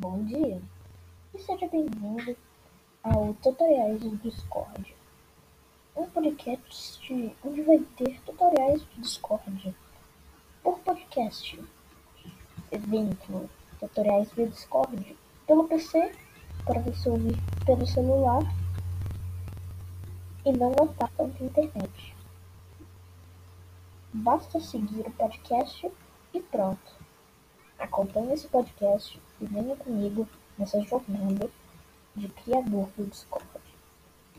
Bom dia e seja bem-vindo ao Tutoriais do Discord, um podcast onde vai ter tutoriais do Discord por podcast, evento, tutoriais do Discord pelo PC para você ouvir pelo celular e não notar tanta internet. Basta seguir o podcast e pronto. Acompanhe esse podcast e venha comigo nessa jornada de criador do Discord.